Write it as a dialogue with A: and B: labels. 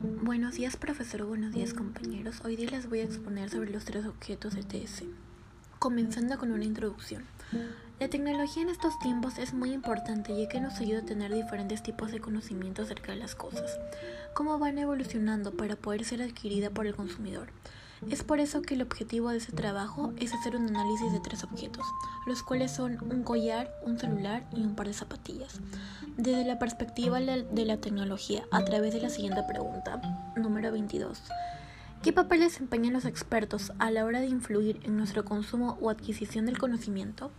A: Buenos días profesor, buenos días compañeros. Hoy día les voy a exponer sobre los tres objetos de TS. Comenzando con una introducción. La tecnología en estos tiempos es muy importante ya que nos ayuda a tener diferentes tipos de conocimiento acerca de las cosas, cómo van evolucionando para poder ser adquirida por el consumidor. Es por eso que el objetivo de ese trabajo es hacer un análisis de tres objetos, los cuales son un collar, un celular y un par de zapatillas, desde la perspectiva de la tecnología, a través de la siguiente pregunta, número 22. ¿Qué papel desempeñan los expertos a la hora de influir en nuestro consumo o adquisición del conocimiento?